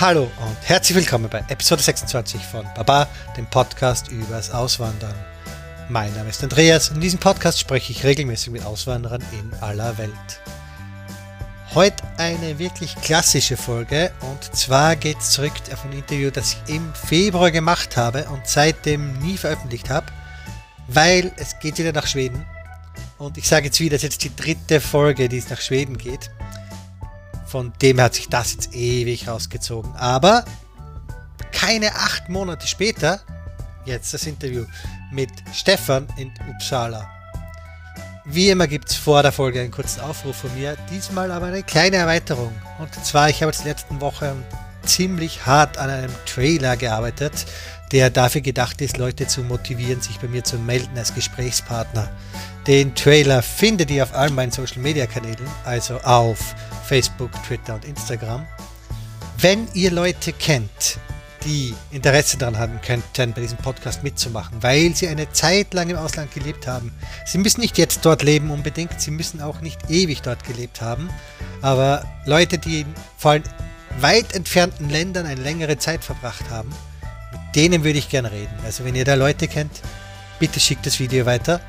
Hallo und herzlich willkommen bei Episode 26 von Baba, dem Podcast übers Auswandern. Mein Name ist Andreas und in diesem Podcast spreche ich regelmäßig mit Auswanderern in aller Welt. Heute eine wirklich klassische Folge und zwar geht es zurück auf ein Interview, das ich im Februar gemacht habe und seitdem nie veröffentlicht habe, weil es geht wieder nach Schweden. Und ich sage jetzt wieder, es ist jetzt die dritte Folge, die es nach Schweden geht. Von dem hat sich das jetzt ewig rausgezogen. Aber keine acht Monate später, jetzt das Interview mit Stefan in Uppsala. Wie immer gibt es vor der Folge einen kurzen Aufruf von mir, diesmal aber eine kleine Erweiterung. Und zwar, ich habe jetzt letzten Wochen ziemlich hart an einem Trailer gearbeitet, der dafür gedacht ist, Leute zu motivieren, sich bei mir zu melden als Gesprächspartner. Den Trailer findet ihr auf allen meinen Social Media Kanälen, also auf Facebook, Twitter und Instagram. Wenn ihr Leute kennt, die Interesse daran haben könnten, bei diesem Podcast mitzumachen, weil sie eine Zeit lang im Ausland gelebt haben. Sie müssen nicht jetzt dort leben unbedingt, sie müssen auch nicht ewig dort gelebt haben, aber Leute, die vor allem weit entfernten Ländern eine längere Zeit verbracht haben, mit denen würde ich gerne reden. Also wenn ihr da Leute kennt, bitte schickt das Video weiter.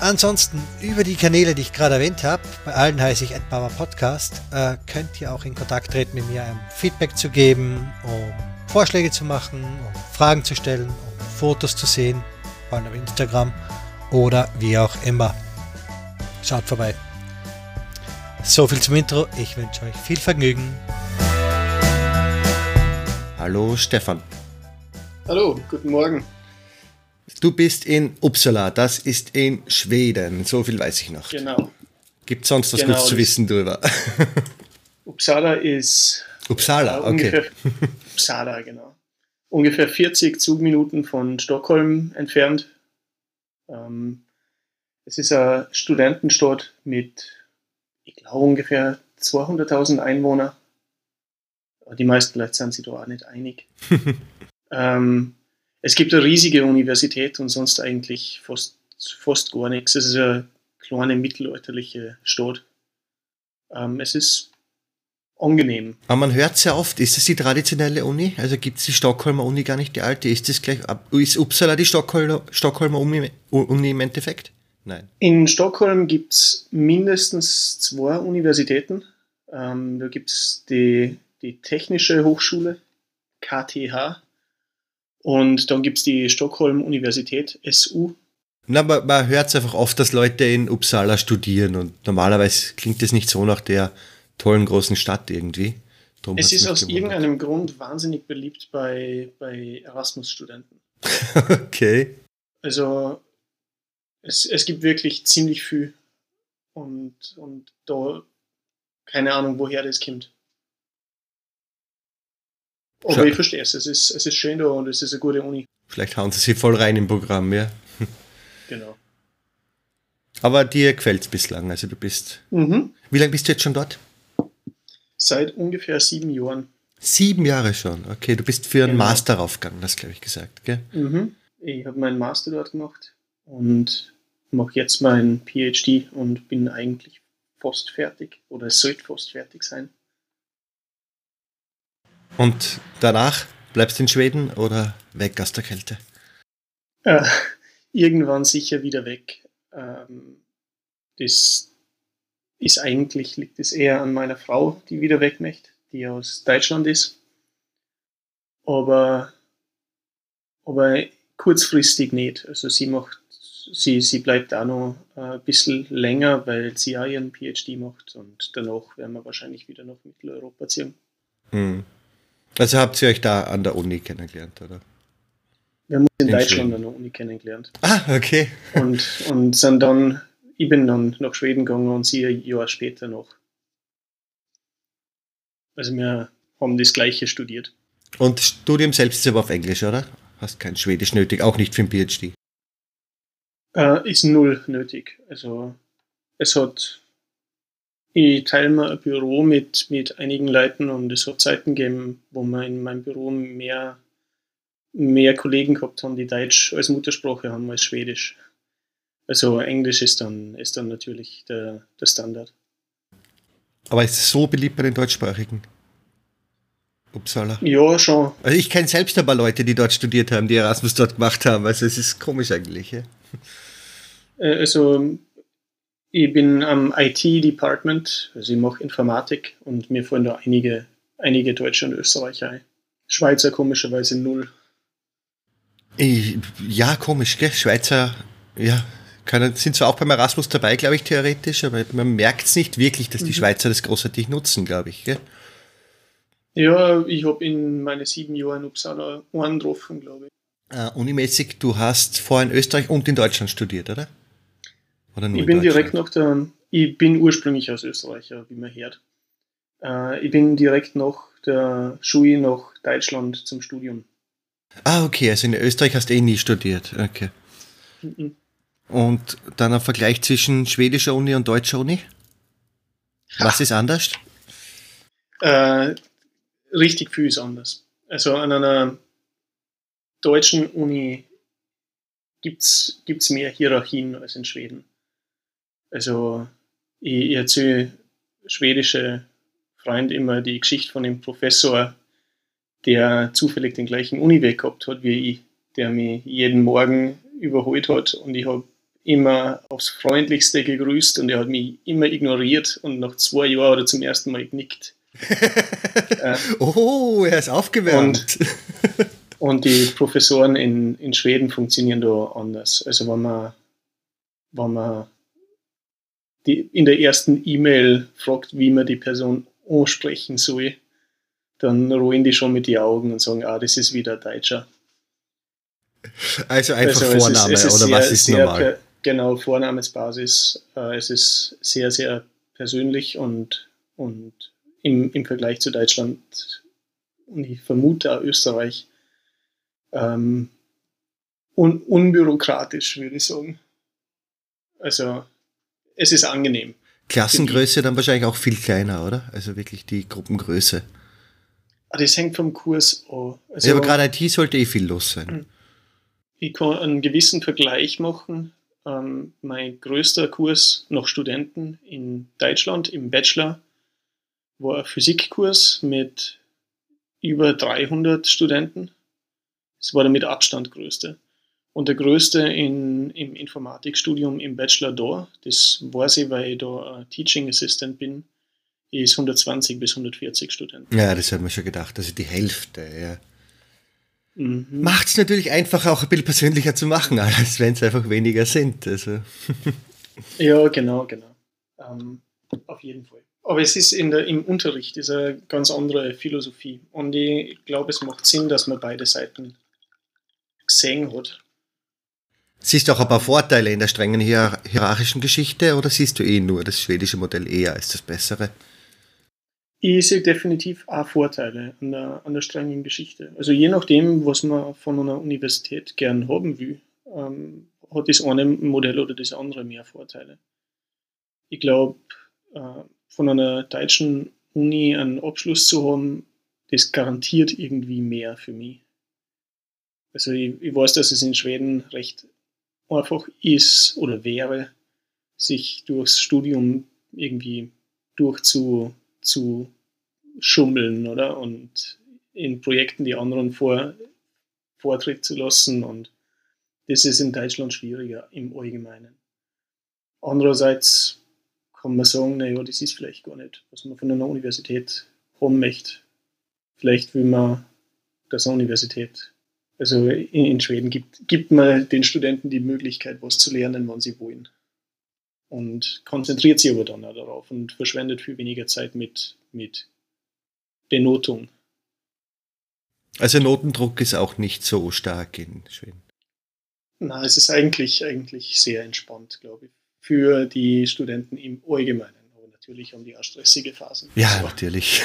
Ansonsten über die Kanäle, die ich gerade erwähnt habe, bei allen heiße ich Baba Podcast, äh, könnt ihr auch in Kontakt treten mit mir, um Feedback zu geben, um Vorschläge zu machen, um Fragen zu stellen, um Fotos zu sehen, vor allem auf Instagram oder wie auch immer. Schaut vorbei. So viel zum Intro. Ich wünsche euch viel Vergnügen. Hallo Stefan. Hallo, guten Morgen. Du bist in Uppsala, das ist in Schweden, so viel weiß ich noch. Genau. Gibt es sonst was Genau, Gutes zu wissen drüber? Uppsala ist Uppsala, äh, okay. Uppsala, genau. Ungefähr 40 Zugminuten von Stockholm entfernt. Ähm, es ist eine Studentenstadt mit, ich glaube, ungefähr 200.000 Einwohnern. Die meisten Leute sind sich da auch nicht einig. ähm, es gibt eine riesige Universität und sonst eigentlich fast, fast gar nichts. Es ist eine kleine mittelalterliche Stadt. Ähm, es ist angenehm. Aber man hört sehr oft, ist das die traditionelle Uni? Also gibt es die Stockholmer Uni gar nicht, die alte? Ist das gleich, ist Uppsala die Stockholmer, Stockholmer Uni, Uni im Endeffekt? Nein. In Stockholm gibt es mindestens zwei Universitäten. Ähm, da gibt es die, die Technische Hochschule, KTH, und dann gibt es die Stockholm Universität, SU. Na, man, man hört es einfach oft, dass Leute in Uppsala studieren und normalerweise klingt das nicht so nach der tollen großen Stadt irgendwie. Drum Es ist aus gewundert. irgendeinem Grund wahnsinnig beliebt bei, bei Erasmus-Studenten. Okay. Also es, es gibt wirklich ziemlich viel und, und da keine Ahnung, woher das kommt. Aber Schau- ich verstehe es. Es ist, es ist schön da und es ist eine gute Uni. Vielleicht hauen sie sich voll rein im Programm, ja. Genau. Aber dir gefällt es bislang, also du bist. Mhm. Wie lange bist du jetzt schon dort? Seit ungefähr sieben Jahren. Sieben Jahre schon. Okay, du bist für einen Genau. Master raufgegangen, das glaube ich gesagt, gell? Mhm. Ich habe meinen Master dort gemacht und mache jetzt meinen PhD und bin eigentlich fast fertig oder es sollte fast fertig sein. Und danach bleibst du in Schweden oder weg aus der Kälte? Äh, irgendwann sicher wieder weg. Ähm, das ist eigentlich, liegt es eher an meiner Frau, die wieder weg möchte, die aus Deutschland ist. Aber, aber kurzfristig nicht. Also sie macht, sie, sie bleibt auch noch äh, ein bisschen länger, weil sie auch ihren PhD macht und danach werden wir wahrscheinlich wieder nach Mitteleuropa ziehen. Hm. Also habt ihr euch da an der Uni kennengelernt, oder? Wir haben uns in, In Deutschland Schweden. an der Uni kennengelernt. Ah, okay. und, und sind dann, ich bin dann nach Schweden gegangen und sie ein Jahr später noch. Also wir haben das gleiche studiert. Und Studium selbst ist aber auf Englisch, oder? Hast kein Schwedisch nötig, auch nicht für ein PhD. Äh, ist null nötig. Also es hat, ich teile mir ein Büro mit, mit einigen Leuten und es hat Zeiten gegeben, wo wir in meinem Büro mehr, mehr Kollegen gehabt haben, die Deutsch als Muttersprache haben als Schwedisch. Also Englisch ist dann, ist dann natürlich der, der Standard. Aber ist es so beliebt bei den Deutschsprachigen? Uppsala? Ja, schon. Also ich kenne selbst ein paar Leute, die dort studiert haben, die Erasmus dort gemacht haben. Also es ist komisch eigentlich. Ja? Äh, also ich bin am IT-Department, also ich mache Informatik und mir fallen da einige, einige Deutsche und Österreicher ein. Schweizer komischerweise null. Ich, ja, komisch, gell? Schweizer, ja, können, sind zwar auch beim Erasmus dabei, glaube ich, theoretisch, aber man merkt es nicht wirklich, dass die Mhm. Schweizer das großartig nutzen, glaube ich. Gell? Ja, ich habe in meine sieben Jahren in Uppsala einen getroffen, glaube ich. Äh, unimäßig, du hast vorher in Österreich und in Deutschland studiert, oder? Oder nur Ich in bin direkt nach der, ich bin ursprünglich aus Österreich, ja, wie man hört. Äh, ich bin direkt nach der Schule nach Deutschland zum Studium. Ah, okay, also in Österreich hast du eh nie studiert. Okay. Mhm. Und dann ein Vergleich zwischen schwedischer Uni und deutscher Uni? Was ist anders? Äh, richtig viel ist anders. Also an einer deutschen Uni gibt es mehr Hierarchien als in Schweden. Also ich, ich erzähle schwedische Freund immer die Geschichte von dem Professor, der zufällig den gleichen Uniweg gehabt hat wie ich, der mich jeden Morgen überholt hat und ich habe immer aufs Freundlichste gegrüßt und er hat mich immer ignoriert und nach zwei Jahren hat er zum ersten Mal genickt. äh, Oh, er ist aufgewärmt. und die Professoren in, in Schweden funktionieren da anders. Also wenn man, wenn man die, in der ersten E-Mail fragt, wie man die Person ansprechen soll, dann rollen die schon mit den Augen und sagen, ah, das ist wieder Deutscher. Also einfach Also Vorname ist oder sehr- was ist normal? per- Genau, Vornamensbasis. Äh, es ist sehr, sehr persönlich und, und im, im Vergleich zu Deutschland und ich vermute auch Österreich ähm, un, unbürokratisch, würde ich sagen. Also es ist angenehm. Klassengröße dann wahrscheinlich auch viel kleiner, oder? Also wirklich die Gruppengröße. Ah, Das hängt vom Kurs an. Also, ja, aber gerade IT sollte eh viel los sein. ich kann einen gewissen Vergleich machen. Ähm, mein größter Kurs nach Studenten in Deutschland im Bachelor war ein Physikkurs mit über 300 Studenten. Das war der mit Abstand größte. Und der größte in, im Informatikstudium im Bachelor da, das weiß ich, weil ich da ein Teaching Assistant bin, ist 120 bis 140 Studenten. Ja, das hat man schon gedacht. Also die Hälfte, ja. Mhm. Macht es natürlich einfach auch ein bisschen persönlicher zu machen, als wenn es einfach weniger sind. Also. Ja, genau, genau. Ähm, auf jeden Fall. Aber es ist in der, im Unterricht ist eine ganz andere Philosophie. Und ich glaube, es macht Sinn, dass man beide Seiten gesehen hat. Siehst du auch ein paar Vorteile in der strengen hier hierarchischen Geschichte oder siehst du eh nur das schwedische Modell eher als das bessere? Ich sehe definitiv auch Vorteile an der, an der strengen Geschichte. Also je nachdem, was man von einer Universität gern haben will, ähm, hat das eine Modell oder das andere mehr Vorteile. Ich glaube, äh, von einer deutschen Uni einen Abschluss zu haben, das garantiert irgendwie mehr für mich. Also ich, ich weiß, dass es in Schweden recht einfach ist oder wäre, sich durchs Studium irgendwie durchzu zu oder? Und in Projekten die anderen vor, Vortritt zu lassen. Und das ist in Deutschland schwieriger im Allgemeinen. Andererseits kann man sagen, naja, das ist vielleicht gar nicht, was man von einer Universität haben möchte. Vielleicht will man, dass eine Universität, also in, in Schweden gibt, gibt man den Studenten die Möglichkeit, was zu lernen, wann sie wollen und konzentriert sich aber dann auch darauf und verschwendet viel weniger Zeit mit, mit Benotung. Also Notendruck ist auch nicht so stark in Schweden. Na, es ist eigentlich, eigentlich sehr entspannt, glaube ich, für die Studenten im Allgemeinen. Aber natürlich haben die auch stressige Phasen. Ja, So. natürlich.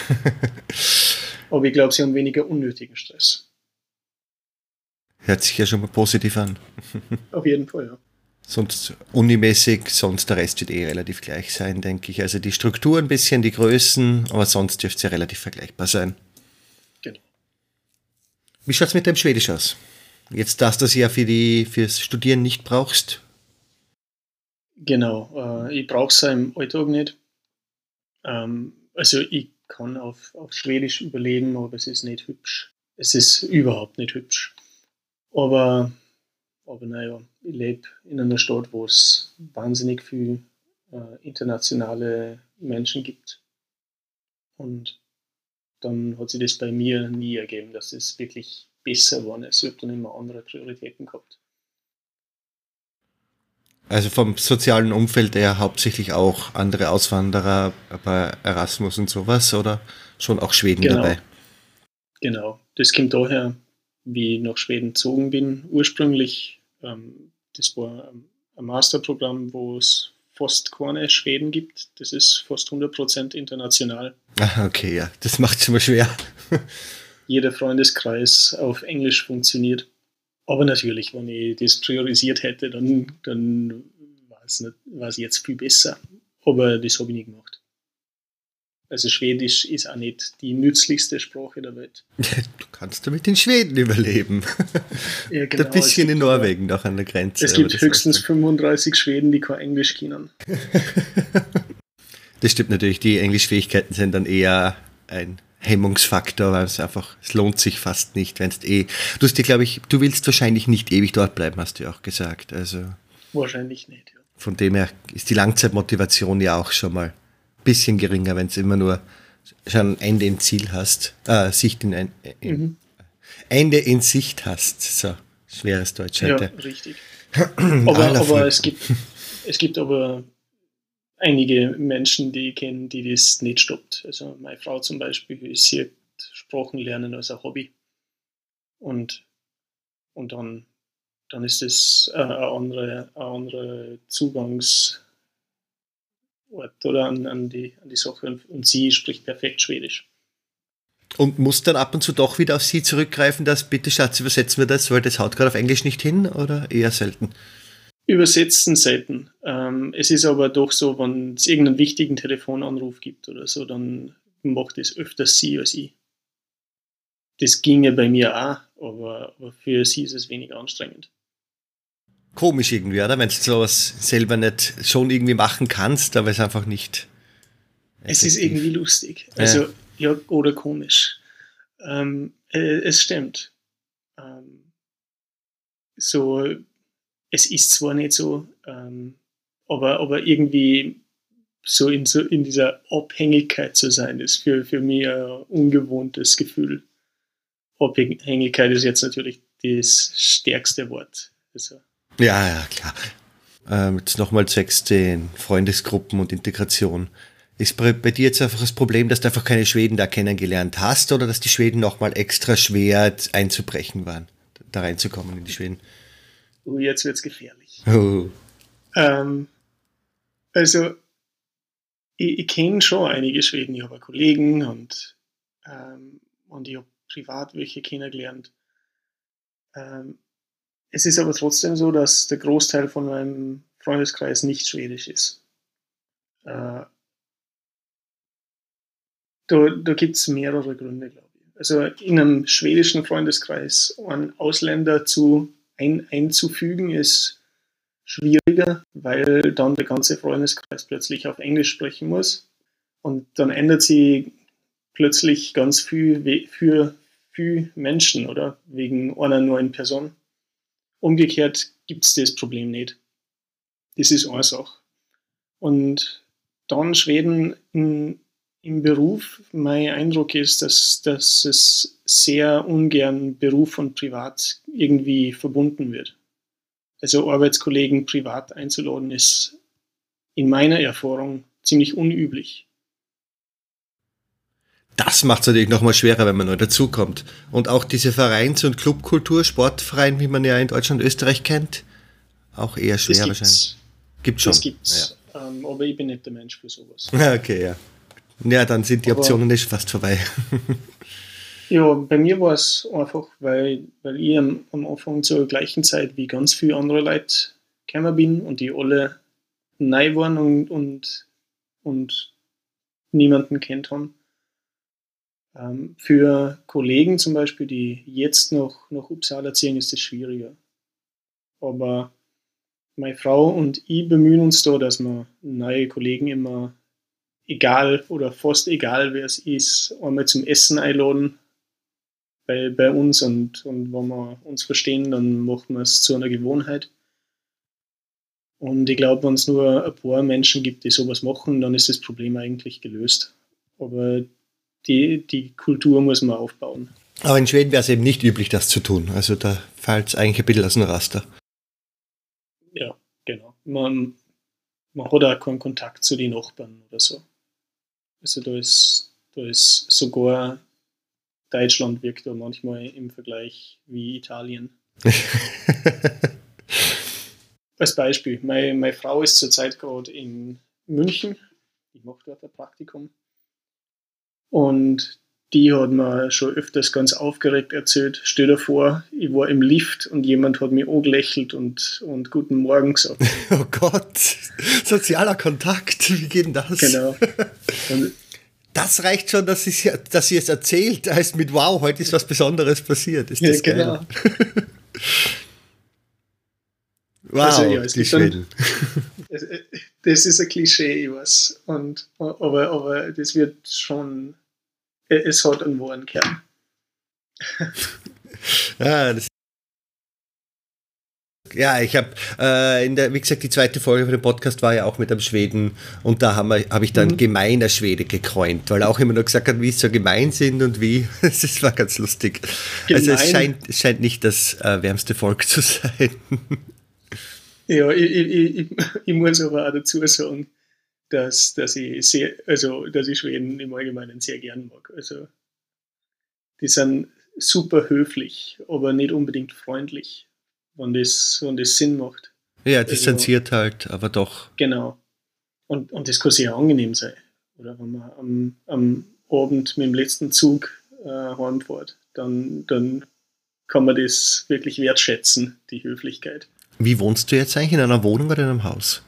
Aber ich glaube, sie haben weniger unnötigen Stress. Hört sich ja schon mal positiv an. Auf jeden Fall, ja. Sonst unimäßig, sonst der Rest wird eh relativ gleich sein, denke ich. Also die Struktur ein bisschen, die Größen, aber sonst dürfte es ja relativ vergleichbar sein. Genau. Wie schaut es mit dem Schwedisch aus? Jetzt, dass du es ja für die, fürs Studieren nicht brauchst. Genau. Äh, ich brauche es im Alltag nicht. Ähm, also ich kann auf, auf Schwedisch überleben, aber es ist nicht hübsch. Es ist überhaupt nicht hübsch. Aber, aber naja, ich lebe in einer Stadt, wo es wahnsinnig viel äh, internationale Menschen gibt. Und dann hat sich das bei mir nie ergeben, dass es wirklich besser war. Es wird dann immer andere Prioritäten gehabt. Also vom sozialen Umfeld eher hauptsächlich auch andere Auswanderer bei Erasmus und sowas oder schon auch Schweden genau. dabei? Genau, das kommt daher, wie ich nach Schweden gezogen bin. Ursprünglich, ähm, das war ein Masterprogramm, wo es fast keine Schweden gibt. Das ist fast 100% international. Ah, okay, ja, das macht es immer schwer. Jeder Freundeskreis auf Englisch funktioniert. Aber natürlich, wenn ich das priorisiert hätte, dann, dann war es, jetzt viel besser. Aber das habe ich nicht gemacht. Also Schwedisch ist auch nicht die nützlichste Sprache der Welt. Du kannst damit in Schweden überleben. Ja, genau, Ein bisschen in Norwegen noch an der Grenze. Es gibt höchstens 35 Schweden, die kein Englisch kennen. das stimmt natürlich. Die Englischfähigkeiten sind dann eher ein Hemmungsfaktor, weil es einfach, es lohnt sich fast nicht, wenn es eh. Du hast dir, glaube ich, du willst wahrscheinlich nicht ewig dort bleiben, hast du ja auch gesagt. Also wahrscheinlich nicht, ja. Von dem her ist die Langzeitmotivation ja auch schon mal bisschen geringer, wenn es immer nur schon ein Ende im Ziel hast, äh, Sicht in ein in, mhm. Ende in Sicht hast. So, schweres Deutsch heute. Ja, richtig. aber, aber es gibt, es gibt aber einige Menschen, die ich kenne, die das nicht stoppt. Also meine Frau zum Beispiel, sie hat Sprachen lernen als ein Hobby. Und, und dann, dann ist das ein anderer andere Zugangsort oder an, an, die, an die Sache. Und sie spricht perfekt Schwedisch. Und muss dann ab und zu doch wieder auf sie zurückgreifen, dass bitte Schatz, übersetzen wir das, weil das haut gerade auf Englisch nicht hin oder eher selten? Übersetzen selten. Ähm, es ist aber doch so, wenn es irgendeinen wichtigen Telefonanruf gibt oder so, dann macht es öfters sie als ich. Das ginge bei mir auch, aber, aber für sie ist es weniger anstrengend. Komisch irgendwie, oder? Wenn du sowas selber nicht schon irgendwie machen kannst, aber es einfach nicht. Es ist irgendwie lustig. Also, ja, ja oder komisch. Ähm, äh, es stimmt. Ähm, so es ist zwar nicht so, ähm, aber, aber irgendwie so in, so in dieser Abhängigkeit zu sein, ist für, für mich ein ungewohntes Gefühl. Abhängigkeit ist jetzt natürlich das stärkste Wort. Also. Ja, ja, klar. Ähm, jetzt nochmal zwecks den Freundesgruppen und Integration. Ist bei, bei, dir jetzt einfach das Problem, dass du einfach keine Schweden da kennengelernt hast oder dass die Schweden nochmal extra schwer einzubrechen waren, da reinzukommen in die Schweden? oh, jetzt wird es gefährlich. Oh. Ähm, also, ich, ich kenne schon einige Schweden, ich habe Kollegen und, ähm, und ich habe privat welche kennengelernt. Ähm, es ist aber trotzdem so, dass der Großteil von meinem Freundeskreis nicht schwedisch ist. Äh, da da gibt es mehrere Gründe, glaube ich. Also in einem schwedischen Freundeskreis einen Ausländer zu ein, einzufügen, ist schwieriger, weil dann der ganze Freundeskreis plötzlich auf Englisch sprechen muss. Und dann ändert sich plötzlich ganz viel für, für Menschen oder wegen einer neuen Person. Umgekehrt gibt es das Problem nicht. Das ist eine Sache. Und dann Schweden in, im Beruf, mein Eindruck ist, dass, dass es sehr ungern Beruf und Privat irgendwie verbunden wird. Also Arbeitskollegen privat einzuladen ist in meiner Erfahrung ziemlich unüblich. Das macht es natürlich nochmal schwerer, wenn man neu dazukommt. Und auch diese Vereins- und Clubkultur, Sportverein, wie man ja in Deutschland und Österreich kennt, auch eher schwer wahrscheinlich. Gibt schon. Das gibt's. Ja. Ähm, aber ich bin nicht der Mensch für sowas. Okay, ja. Ja, dann sind die Optionen aber, nicht fast vorbei. ja, bei mir war es einfach, weil, weil ich am, am, Anfang zur gleichen Zeit wie ganz viele andere Leute gekommen bin und die alle neu waren und, und, und niemanden kennt haben. Ähm, für Kollegen zum Beispiel, die jetzt noch nach Uppsala ziehen, ist es schwieriger. Aber meine Frau und ich bemühen uns da, dass wir neue Kollegen immer egal oder fast egal, wer es ist, einmal zum Essen einladen bei, bei uns und, und wenn wir uns verstehen, dann machen wir es zu einer Gewohnheit. Und ich glaube, wenn es nur ein paar Menschen gibt, die sowas machen, dann ist das Problem eigentlich gelöst. Aber die, die Kultur muss man aufbauen. Aber in Schweden wäre es eben nicht üblich, das zu tun. Also da fällt es eigentlich ein bisschen aus dem Raster. Ja, genau. Man, man hat auch keinen Kontakt zu den Nachbarn oder so. Also da ist, da ist sogar Deutschland wirkt da manchmal im Vergleich wie Italien. Als Beispiel, meine, meine Frau ist zurzeit gerade in München. Ich mache dort ein Praktikum. Und die hat mir schon öfters ganz aufgeregt erzählt. Stell dir vor, ich war im Lift und jemand hat mich angelächelt und, und Guten Morgen gesagt. Oh Gott, sozialer Kontakt, wie geht denn das? Genau. Und das reicht schon, dass sie, dass sie es erzählt, heißt mit Wow, heute ist was Besonderes passiert. Ist das ja, genau. wow, also, ja, die Schweden. Dann, das ist ein Klischee, ich weiß. Und, aber, aber das wird schon, es hat einen wahren Kern. ja, das ja, ich habe äh, in der, wie gesagt, die zweite Folge von dem Podcast war ja auch mit einem Schweden und da habe hab ich dann mhm. gemeiner Schwede gekreunt, weil er auch immer nur gesagt hat, wie sie so gemein sind und wie. Das war ganz lustig. Gemein. Also es scheint, es scheint nicht das äh, wärmste Volk zu sein. Ja, ich, ich, ich, ich, muss aber auch dazu sagen, dass, dass ich sehr, also dass ich Schweden im Allgemeinen sehr gern mag. Also die sind super höflich, aber nicht unbedingt freundlich wenn das, wenn das Sinn macht. Ja, distanziert also, halt, aber doch. Genau. Und, und das kann sehr angenehm sein. Oder wenn man am, am Abend mit dem letzten Zug äh, heimfährt, dann, dann kann man das wirklich wertschätzen, die Höflichkeit. Wie wohnst du jetzt eigentlich? In einer Wohnung oder in einem Haus?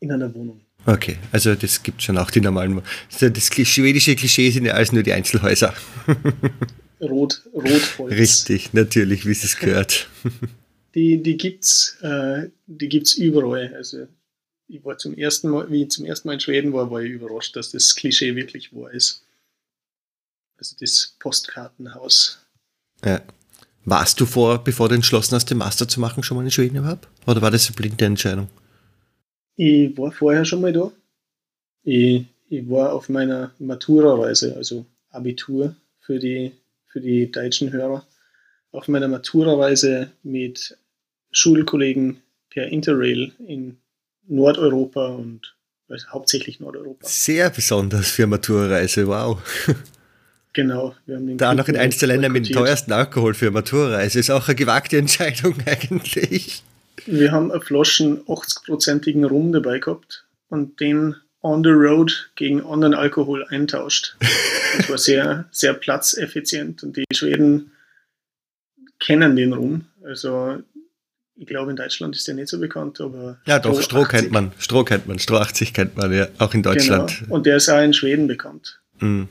In einer Wohnung. Okay, also das gibt schon auch die normalen. Das schwedische Klischee sind ja alles nur die Einzelhäuser. Rot, Rotholz. Richtig, natürlich, wie es gehört. die, die gibt es äh, die gibt's überall. Also ich war zum ersten Mal, wie ich zum ersten Mal in Schweden war, war ich überrascht, dass das Klischee wirklich wahr ist. Also das Postkartenhaus. Ja. Warst du vor, bevor du entschlossen hast, den Master zu machen, schon mal in Schweden überhaupt? Oder war das eine blinde Entscheidung? Ich war vorher schon mal da. Ich, ich war auf meiner Matura-Reise, also Abitur für die, für die deutschen Hörer, auf meiner Matura-Reise mit Schulkollegen per Interrail in Nordeuropa und also hauptsächlich Nordeuropa. Sehr besonders für Matura-Reise, wow. Genau. Wir haben da noch in eins der Länder mit dem teuersten Alkohol für Matura-Reise. Ist auch eine gewagte Entscheidung eigentlich. Wir haben eine Flaschen 80-prozentigen Rum dabei gehabt und den on the road gegen anderen Alkohol eintauscht. Das war sehr, sehr platzeffizient und die Schweden kennen den Rum. Also ich glaube, in Deutschland ist der nicht so bekannt, aber. Ja, doch, Stroh, Stroh kennt man. Stroh kennt man. Stroh 80 kennt man, ja, auch in Deutschland. Genau. Und der ist auch in Schweden bekannt. Mhm.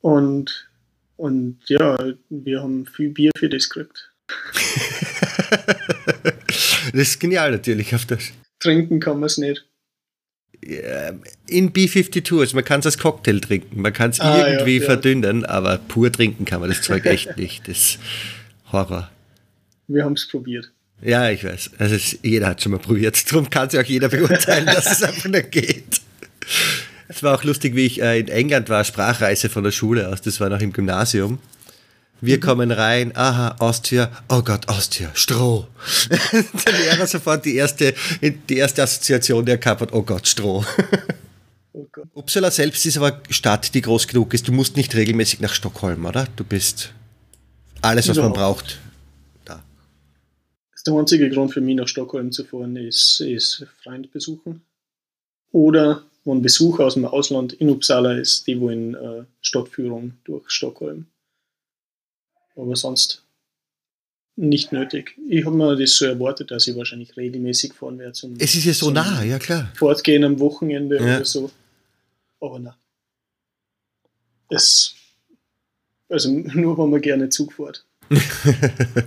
Und, und ja, wir haben viel Bier für das gekriegt. das ist genial natürlich auf das. Trinken kann man es nicht. In B52, also man kann es als Cocktail trinken, man kann es ah, irgendwie ja, verdünnen, ja. aber pur trinken kann man das Zeug echt nicht. Das Horror. Wir haben es probiert. Ja, ich weiß. Also es, jeder hat schon mal probiert. Darum kann es ja auch jeder beurteilen, dass es einfach nicht geht. Es war auch lustig, wie ich äh, in England war, Sprachreise von der Schule aus. Das war noch im Gymnasium. Wir kommen rein, aha, Austria, oh Gott, Austria, Stroh. der Lehrer sofort die erste, die erste Assoziation, die er gehabt hat, oh Gott, Stroh. Oh Gott. Uppsala selbst ist aber Stadt, die groß genug ist. Du musst nicht regelmäßig nach Stockholm, oder? Du bist alles, was ja. man braucht. Da. Der einzige Grund für mich nach Stockholm zu fahren ist, ist Freund besuchen. Oder wenn Besuch aus dem Ausland in Uppsala ist, die wollen äh, Stadtführung durch Stockholm. Aber sonst nicht nötig. Ich habe mir das so erwartet, dass ich wahrscheinlich regelmäßig fahren werde. Zum, es ist ja so nah, ja klar. Fortgehen am Wochenende ja. oder so. Aber na. Es also nur, wenn man gerne Zug fährt.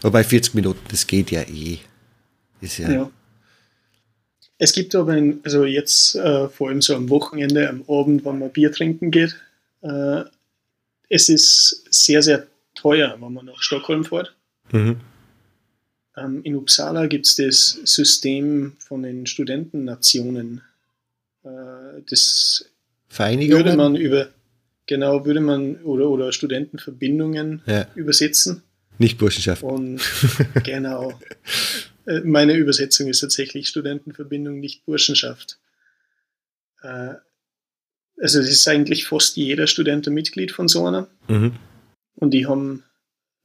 Wobei 40 Minuten, das geht ja eh. Ist ja. ja. Es gibt aber, ein, also jetzt äh, vor allem so am Wochenende, am Abend, wenn man Bier trinken geht, äh, es ist sehr, sehr teuer, wenn man nach Stockholm fährt. Mhm. Ähm, in Uppsala gibt es das System von den Studentennationen. Äh, das Vereinigungen? würde man über, genau, würde man, oder, oder Studentenverbindungen Ja. übersetzen. Nicht Burschenschaft. Und genau. Äh, Meine Übersetzung ist tatsächlich Studentenverbindung, nicht Burschenschaft. Äh, Also es ist eigentlich fast jeder Student ein Mitglied von so einer. Mhm. Und die haben,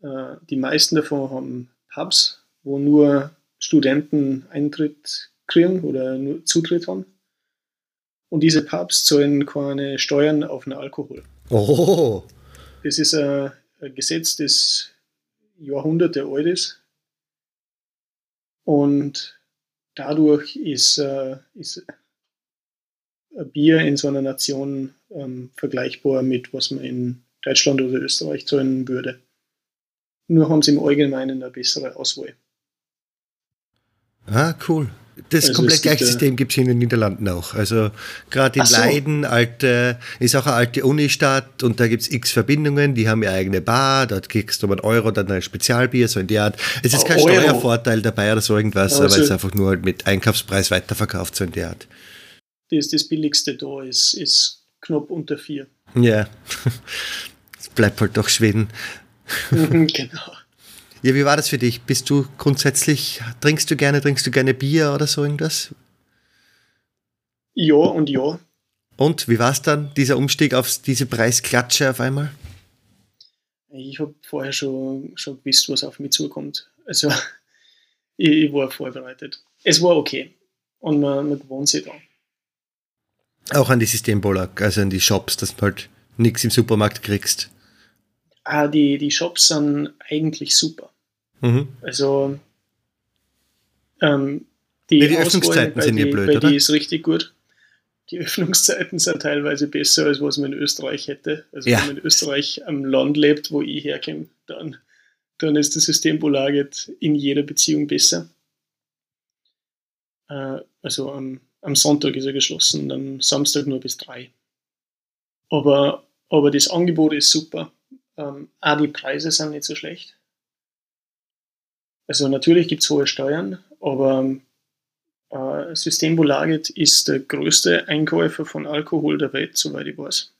äh, die meisten davon haben Pubs, wo nur Studenten Eintritt kriegen oder nur Zutritt haben. Und diese Pubs zahlen keine Steuern auf den Alkohol. Oh, Das ist ein, ein Gesetz, das Jahrhunderte alt ist. Und dadurch ist, äh, ist ein Bier in so einer Nation ähm, vergleichbar mit, was man in Deutschland oder Österreich zahlen würde. Nur haben sie im Allgemeinen eine bessere Auswahl. ah, cool. Das Also komplett gleiche äh, System gibt es in den Niederlanden auch. Also gerade in so. Leiden alte, ist auch eine alte Unistadt und da gibt es x Verbindungen, die haben ihre eigene Bar, dort kriegst du um einen Euro dann ein Spezialbier, so in der Art. Es ist kein Euro. Steuervorteil dabei oder so irgendwas, Also- aber es ist einfach nur mit Einkaufspreis weiterverkauft, so in der Art. Das, das billigste da ist, ist knapp unter vier. Ja, es bleibt halt doch Schweden. genau. Ja, wie war das für dich? Bist du grundsätzlich, trinkst du gerne, trinkst du gerne Bier oder so irgendwas? Ja und ja. Und wie war es dann, dieser Umstieg auf diese Preisklatsche auf einmal? Ich habe vorher schon, schon gewusst, was auf mich zukommt. Also ich, ich war vorbereitet. Es war okay. Und man, man gewohnt sich dran. Auch an die Systembolak, also an die Shops, dass du halt nichts im Supermarkt kriegst. Ah, die, die Shops sind eigentlich super. Mhm. Also ähm, die, Nee, die Öffnungszeiten bei sind die, blöd, bei oder? Die ist richtig gut. Die Öffnungszeiten sind teilweise besser, als was man in Österreich hätte. Also Ja. wenn man in Österreich am Land lebt, wo ich herkomme, dann, dann ist das Systembolaget in jeder Beziehung besser. Äh, also am, am Sonntag ist er geschlossen am Samstag nur bis drei. Aber, aber das Angebot ist super. Ähm, auch die Preise sind nicht so schlecht. Also natürlich gibt es hohe Steuern, aber äh, Systembolaget ist der größte Einkäufer von Alkohol der Welt, soweit ich weiß.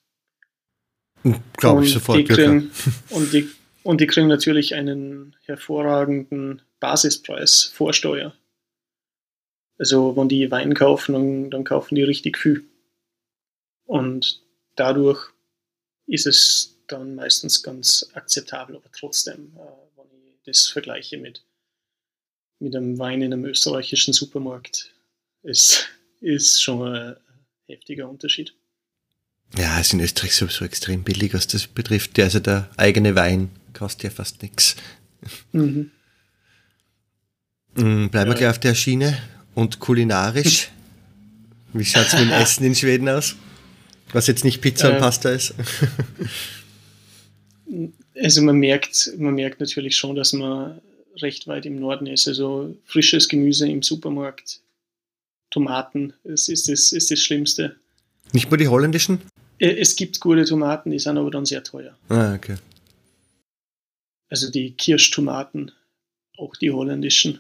Glaube ich sofort. Die kriegen, und, die, und die kriegen natürlich einen hervorragenden Basispreis vor Steuer. Also wenn die Wein kaufen, dann, dann kaufen die richtig viel. Und dadurch ist es dann meistens ganz akzeptabel, aber trotzdem, äh, wenn ich das vergleiche mit, mit einem Wein in einem österreichischen Supermarkt, ist, ist schon ein heftiger Unterschied. Ja, ist in Österreich sowieso extrem billig, was das betrifft. Also der eigene Wein kostet ja fast nichts. Mhm. Mm, Bleiben wir Ja. gleich auf der Schiene. Und kulinarisch, wie schaut es mit dem Essen in Schweden aus? Was jetzt nicht Pizza und Äh, Pasta ist. Also man merkt, man merkt natürlich schon, dass man recht weit im Norden ist. Also frisches Gemüse im Supermarkt, Tomaten, das ist das, ist das Schlimmste. Nicht nur die holländischen? Äh, Es gibt gute Tomaten, die sind aber dann sehr teuer. Ah, okay. Also die Kirschtomaten, auch die holländischen,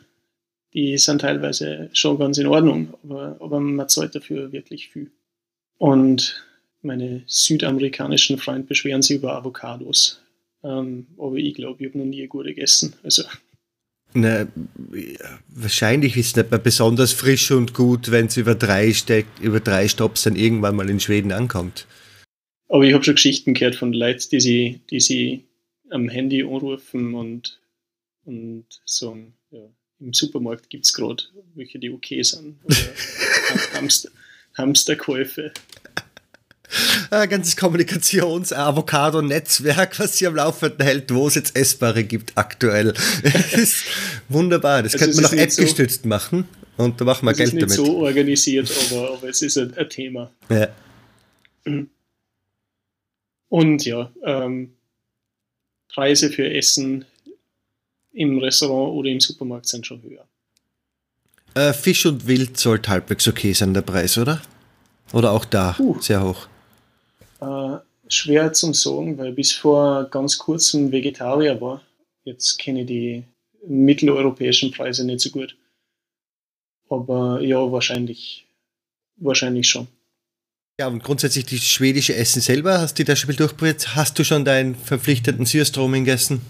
die sind teilweise schon ganz in Ordnung, aber, aber man zahlt dafür wirklich viel. Und meine südamerikanischen Freunde beschweren sich über Avocados. Ähm, aber ich glaube, ich habe noch nie eine gute gegessen. Also Na, wahrscheinlich ist es nicht mehr besonders frisch und gut, wenn es über drei, Steck, über drei Stops dann irgendwann mal in Schweden ankommt. Aber ich habe schon Geschichten gehört von Leuten, die sie, die sie am Handy anrufen und, und sagen, ja, im Supermarkt gibt es gerade welche, die okay sind. Oder Hamster, Hamsterkäufe. Ein ganzes Kommunikations-Avocado-Netzwerk, was sie am Laufenden hält, wo es jetzt Essbare gibt aktuell. Das ist wunderbar. Das Also könnte man ist nicht so- App-gestützt machen und da machen wir Es ist Geld nicht damit. so organisiert, aber, aber es ist ein, ein Thema. Ja. Und ja, ähm, Preise für Essen im Restaurant oder im Supermarkt sind schon höher. Äh, Fisch und Wild sollte halbwegs okay sein, der Preis, oder? Oder auch da Puh. sehr hoch? Äh, schwer zum sagen, weil bis vor ganz kurzem Vegetarier war. Jetzt kenne ich die mitteleuropäischen Preise nicht so gut. Aber ja, wahrscheinlich, wahrscheinlich schon. Ja, und grundsätzlich die schwedische Essen selber, hast du das schon mal durchprobiert? Hast du schon deinen verpflichteten Süßstroming gegessen?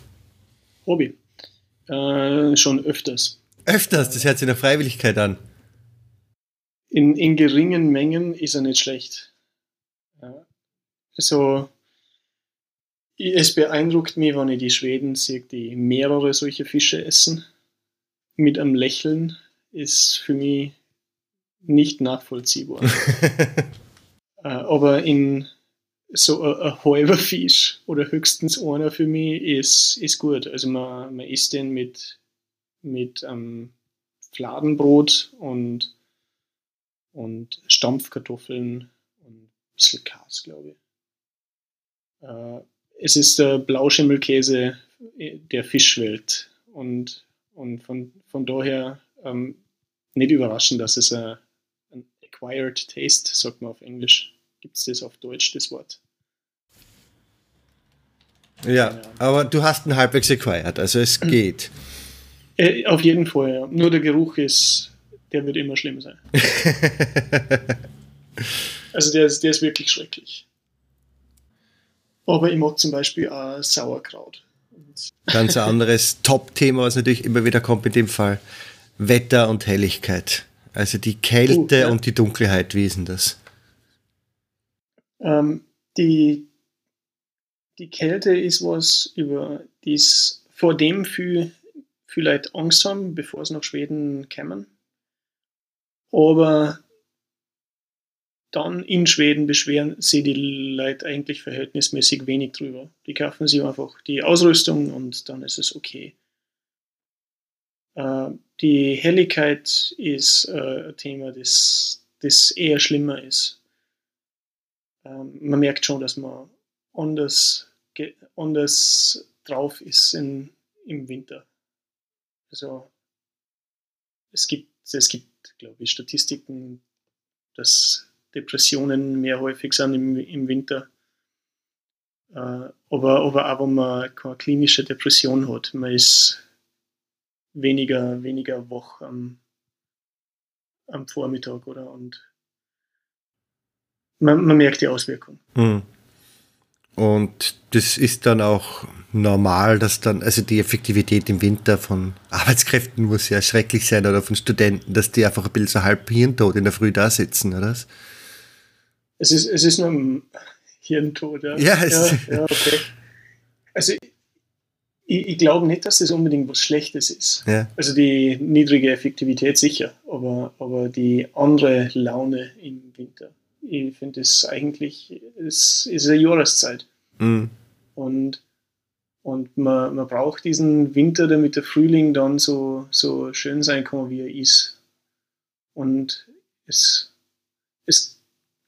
Hobby. Äh, schon öfters. Öfters, das hört sich nach Freiwilligkeit an. In, in geringen Mengen ist er nicht schlecht. Also, es beeindruckt mich, wenn ich die Schweden sehe, die mehrere solche Fische essen. Mit einem Lächeln ist für mich nicht nachvollziehbar. Äh, aber in so ein, ein halber Fisch oder höchstens einer für mich ist, ist gut. Also man, man isst den mit, mit ähm, Fladenbrot und, und Stampfkartoffeln und ein bisschen Kas, glaube ich. Äh, es ist der Blauschimmelkäse der Fischwelt und, und von, von daher ähm, nicht überraschend, dass es ein, ein acquired taste, sagt man auf Englisch. Gibt es das auf Deutsch, das Wort? Ja, aber du hast einen halbwegs acquired, also es geht. Äh, auf jeden Fall, ja. Nur der Geruch ist, der wird immer schlimm sein. also der ist, der ist wirklich schrecklich. Aber ich mag zum Beispiel auch Sauerkraut. Ganz ein anderes Top-Thema, was natürlich immer wieder kommt in dem Fall. Wetter und Helligkeit. Also die Kälte Uh, ja. und die Dunkelheit, wie ist denn das? Ähm, die, die Kälte ist was, über das vor dem viel, viel Leute Angst haben, bevor sie nach Schweden kommen. Aber dann in Schweden beschweren sie die Leute eigentlich verhältnismäßig wenig drüber. Die kaufen sich einfach die Ausrüstung und dann ist es okay. Äh, die Helligkeit ist äh, ein Thema, das, das eher schlimmer ist ähm, man merkt schon, dass man anders, anders drauf ist in, im Winter. Also es gibt, es gibt, glaube ich, Statistiken, dass Depressionen mehr häufig sind im, im Winter. Äh, aber, aber auch wenn man keine klinische Depression hat, man ist weniger, weniger wach am, am Vormittag oder und man, man merkt die Auswirkung. Hm. Und das ist dann auch normal, dass dann, also die Effektivität im Winter von Arbeitskräften muss ja schrecklich sein oder von Studenten, dass die einfach ein bisschen so halb hirntot in der Früh da sitzen, oder? Es ist, es ist nur ein Hirntod, ja. Ja, ja, ja okay. Also ich, ich glaube nicht, dass das unbedingt was Schlechtes ist. Ja. Also die niedrige Effektivität sicher, aber, aber die andere Laune im Winter. Ich finde es eigentlich, es ist eine Jahreszeit. Hm. Und, und man, man braucht diesen Winter, damit der Frühling dann so, so schön sein kann, wie er ist. Und es, es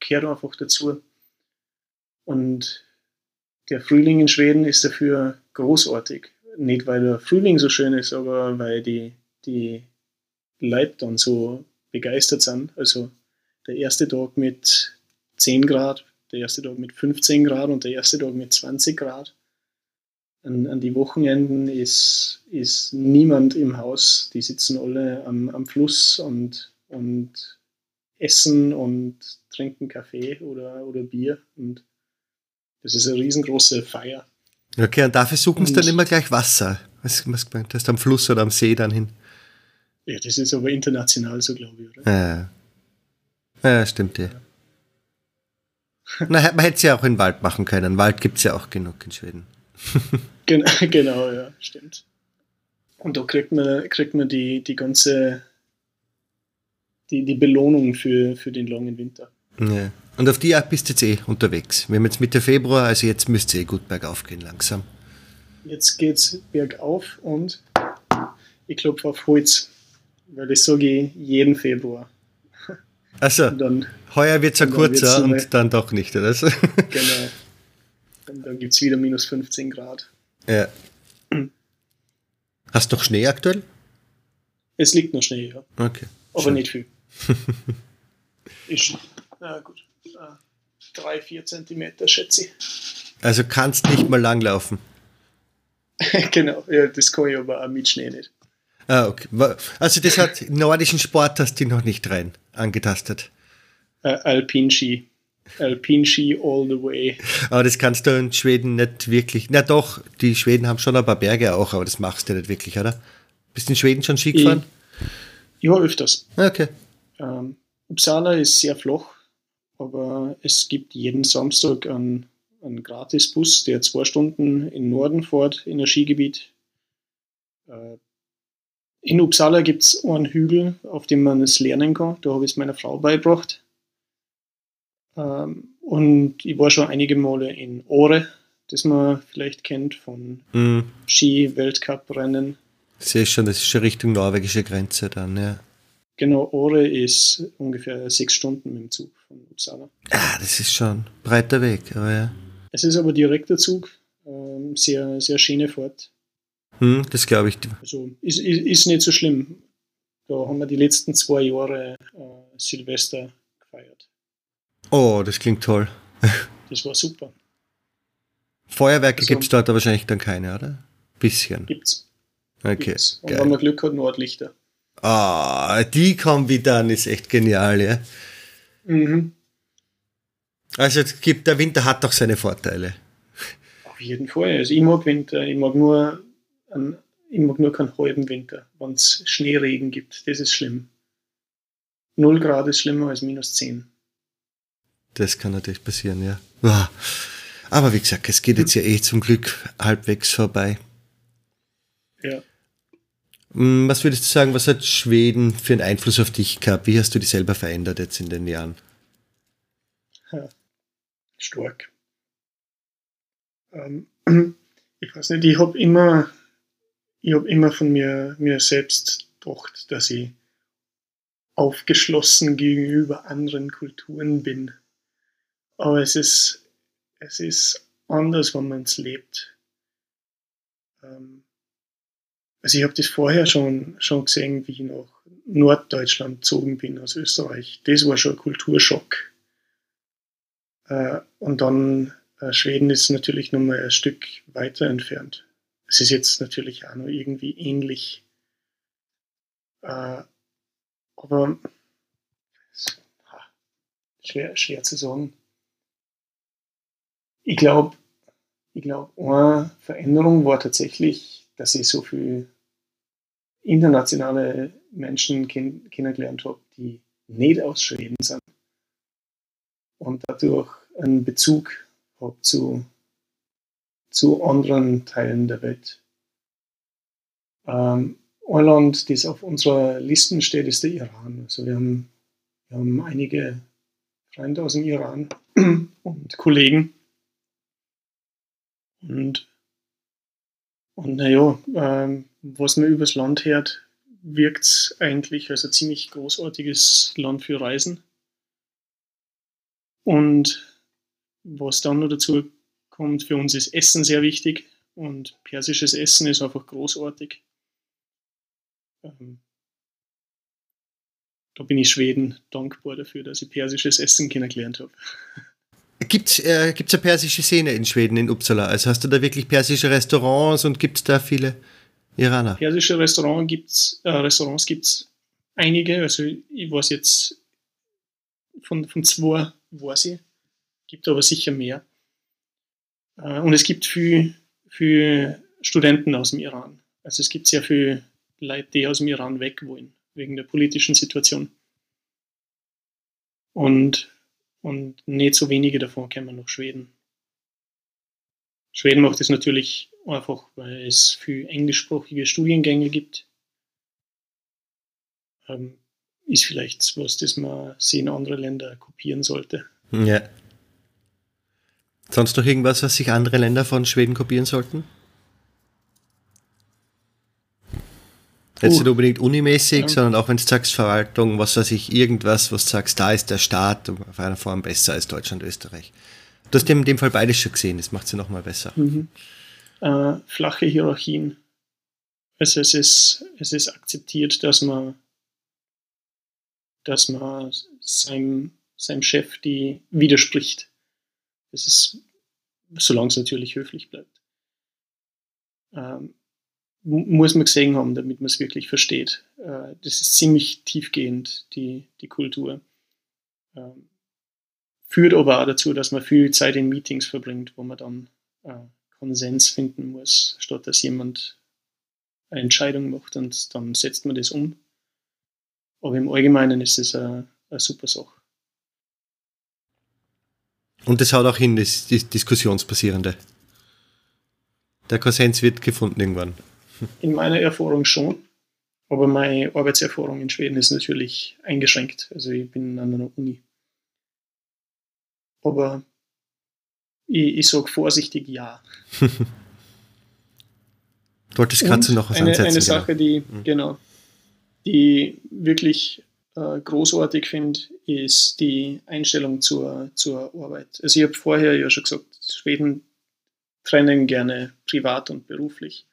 gehört einfach dazu. Und der Frühling in Schweden ist dafür großartig. Nicht, weil der Frühling so schön ist, aber weil die, die Leute dann so begeistert sind. Also der erste Tag mit 10 Grad, der erste Tag mit 15 Grad und der erste Tag mit 20 Grad. An, an die Wochenenden ist, ist niemand im Haus. Die sitzen alle am, am Fluss und, und essen und trinken Kaffee oder, oder Bier. Und das ist eine riesengroße Feier. Okay, und dafür suchen sie dann immer gleich Wasser. Was, was gemeint hast, am Fluss oder am See dann hin? Ja, das ist aber international so, glaube ich, oder? Ja, ja stimmt ja. Na, man hätte es ja auch in Wald machen können. Wald gibt es ja auch genug in Schweden. Gen genau, ja, stimmt. Und da kriegt man, kriegt man die, die ganze die, die Belohnung für, für den langen Winter. Ja. Und auf die Art bist du jetzt eh unterwegs. Wir haben jetzt Mitte Februar, also jetzt müsst ihr eh gut bergauf gehen langsam. Jetzt geht's bergauf und ich klopfe auf Holz, weil das sage ich jeden Februar. Also, dann, heuer wird es wird's kurzer und dann doch nicht, oder? so? genau, und dann gibt es wieder minus 15 Grad. ja. Hast du noch Schnee aktuell? Es liegt noch Schnee, ja. Okay. aber Schön. nicht viel. ist, na gut, äh, drei, vier Zentimeter schätze ich. Also kannst nicht mal langlaufen. genau, ja, das kann ich aber auch mit Schnee nicht. Ah, okay. Also das hat nordischen Sport hast du noch nicht rein angetastet. Äh, Alpinski. Alpinski all the way. Aber das kannst du in Schweden nicht wirklich. Na doch, die Schweden haben schon ein paar Berge auch, aber das machst du nicht wirklich, oder? Bist du in Schweden schon Ski gefahren? Ja, öfters. Okay. Ähm, Uppsala ist sehr flach, aber es gibt jeden Samstag einen, einen Gratisbus, der zwei Stunden in den Norden fährt, in ein Skigebiet. Äh, in Uppsala gibt es einen Hügel, auf dem man es lernen kann. Da habe ich es meiner Frau beigebracht. Ähm, und ich war schon einige Male in Åre, das man vielleicht kennt von Hm. Ski-Weltcup-Rennen. Ich sehe schon, das ist schon Richtung norwegische Grenze dann, ja. Genau, Åre ist ungefähr sechs Stunden mit dem Zug von Uppsala. Ah, das ist schon ein breiter Weg, aber ja. Es ist aber direkter Zug, ähm, sehr, sehr schöne Fahrt. Hm, das glaube ich. Also ist, ist, ist nicht so schlimm. Da haben wir die letzten zwei Jahre äh, Silvester gefeiert. Oh, das klingt toll. Das war super. Feuerwerke Also- gibt es dort wahrscheinlich dann keine, oder? Bisschen. Gibt's. Okay. gibt's. Und wenn Geil. man Glück hat, Nordlichter. Ah, die Kombi dann ist echt genial, ja. Mhm. Also es gibt, der Winter hat doch seine Vorteile. Auf jeden Fall. Also ich mag Winter, ich mag nur, einen, ich mag nur keinen halben Winter, wenn es Schneeregen gibt. Das ist schlimm. 0 Grad ist schlimmer als minus 10. Das kann natürlich passieren, ja. Aber wie gesagt, es geht jetzt ja eh zum Glück halbwegs vorbei. Ja. Hm, Was würdest du sagen, was hat Schweden für einen Einfluss auf dich gehabt? Wie hast du dich selber verändert jetzt in den Jahren? stark. Ähm, ich weiß nicht, ich habe immer, ich habe immer von mir, mir selbst gedacht, dass ich aufgeschlossen gegenüber anderen Kulturen bin. Aber es ist, es ist anders, wenn man es lebt. Ähm, also ich habe das vorher schon, schon gesehen, wie ich nach Norddeutschland gezogen bin aus Österreich. Das war schon ein Kulturschock. Äh, und dann äh, Schweden ist natürlich nochmal ein Stück weiter entfernt. Es ist jetzt natürlich auch noch irgendwie ähnlich. Äh, aber schwer, schwer zu sagen. Ich glaube, ich glaube, eine Veränderung war tatsächlich, dass ich so viel internationale Menschen kenn kennengelernt habe, die nicht aus Schweden sind und dadurch einen Bezug habe zu, zu anderen Teilen der Welt. Ähm, ein Land, das auf unserer Liste steht, ist der Iran. Also wir haben, wir haben einige Freunde aus dem Iran und Kollegen. Und, und naja, ähm, was man übers Land hört, wirkt es eigentlich als ein ziemlich großartiges Land für Reisen. Und was dann noch dazu kommt, für uns ist Essen sehr wichtig und persisches Essen ist einfach großartig. Ähm, da bin ich Schweden dankbar dafür, dass ich persisches Essen kennengelernt habe. Gibt es äh, gibt's eine persische Szene in Schweden, in Uppsala? Also hast du da wirklich persische Restaurants und gibt es da viele Iraner? Persische Restaurant gibt's, äh, Restaurants gibt es einige, also ich weiß jetzt von, von zwei weiß ich, gibt aber sicher mehr. Äh, und es gibt viel, viel Studenten aus dem Iran. Also es gibt sehr viele Leute, die aus dem Iran weg wollen, wegen der politischen Situation. Und, und nicht so wenige davon kommen nach Schweden. Schweden macht es natürlich einfach, weil es viel englischsprachige Studiengänge gibt. Ähm, ist vielleicht was, das man sich in andere Länder kopieren sollte. Ja. Sonst noch irgendwas, was sich andere Länder von Schweden kopieren sollten? Jetzt Uh. nicht unbedingt unimäßig, Ja. sondern auch wenn du sagst Verwaltung, was weiß ich, irgendwas, was du sagst, da ist der Staat auf einer Form besser als Deutschland, Österreich. Du hast in dem Fall beides schon gesehen, das macht sie nochmal besser. Mhm. Äh, flache Hierarchien. Also es ist, es ist akzeptiert, dass man dass man seinem, seinem Chef die widerspricht. Das ist, solange es natürlich höflich bleibt. Ähm, muss man gesehen haben, damit man es wirklich versteht. Äh, das ist ziemlich tiefgehend, die, die Kultur. Ähm, führt aber auch dazu, dass man viel Zeit in Meetings verbringt, wo man dann äh, Konsens finden muss, statt dass jemand eine Entscheidung macht und dann setzt man das um. Aber im Allgemeinen ist es eine, eine super Sache. Und das haut auch hin, das, das Diskussionsbasierende. Der Konsens wird gefunden irgendwann. In meiner Erfahrung schon. Aber meine Arbeitserfahrung in Schweden ist natürlich eingeschränkt. Also ich bin an einer Uni. Aber ich, ich sage vorsichtig ja. du wolltest gerade noch was eine, ansetzen. Eine Sache, die, mhm. genau, die wirklich äh, großartig finde, ist die Einstellung zur, zur Arbeit. Also ich habe vorher ja schon gesagt, Schweden trennen gerne privat und beruflich.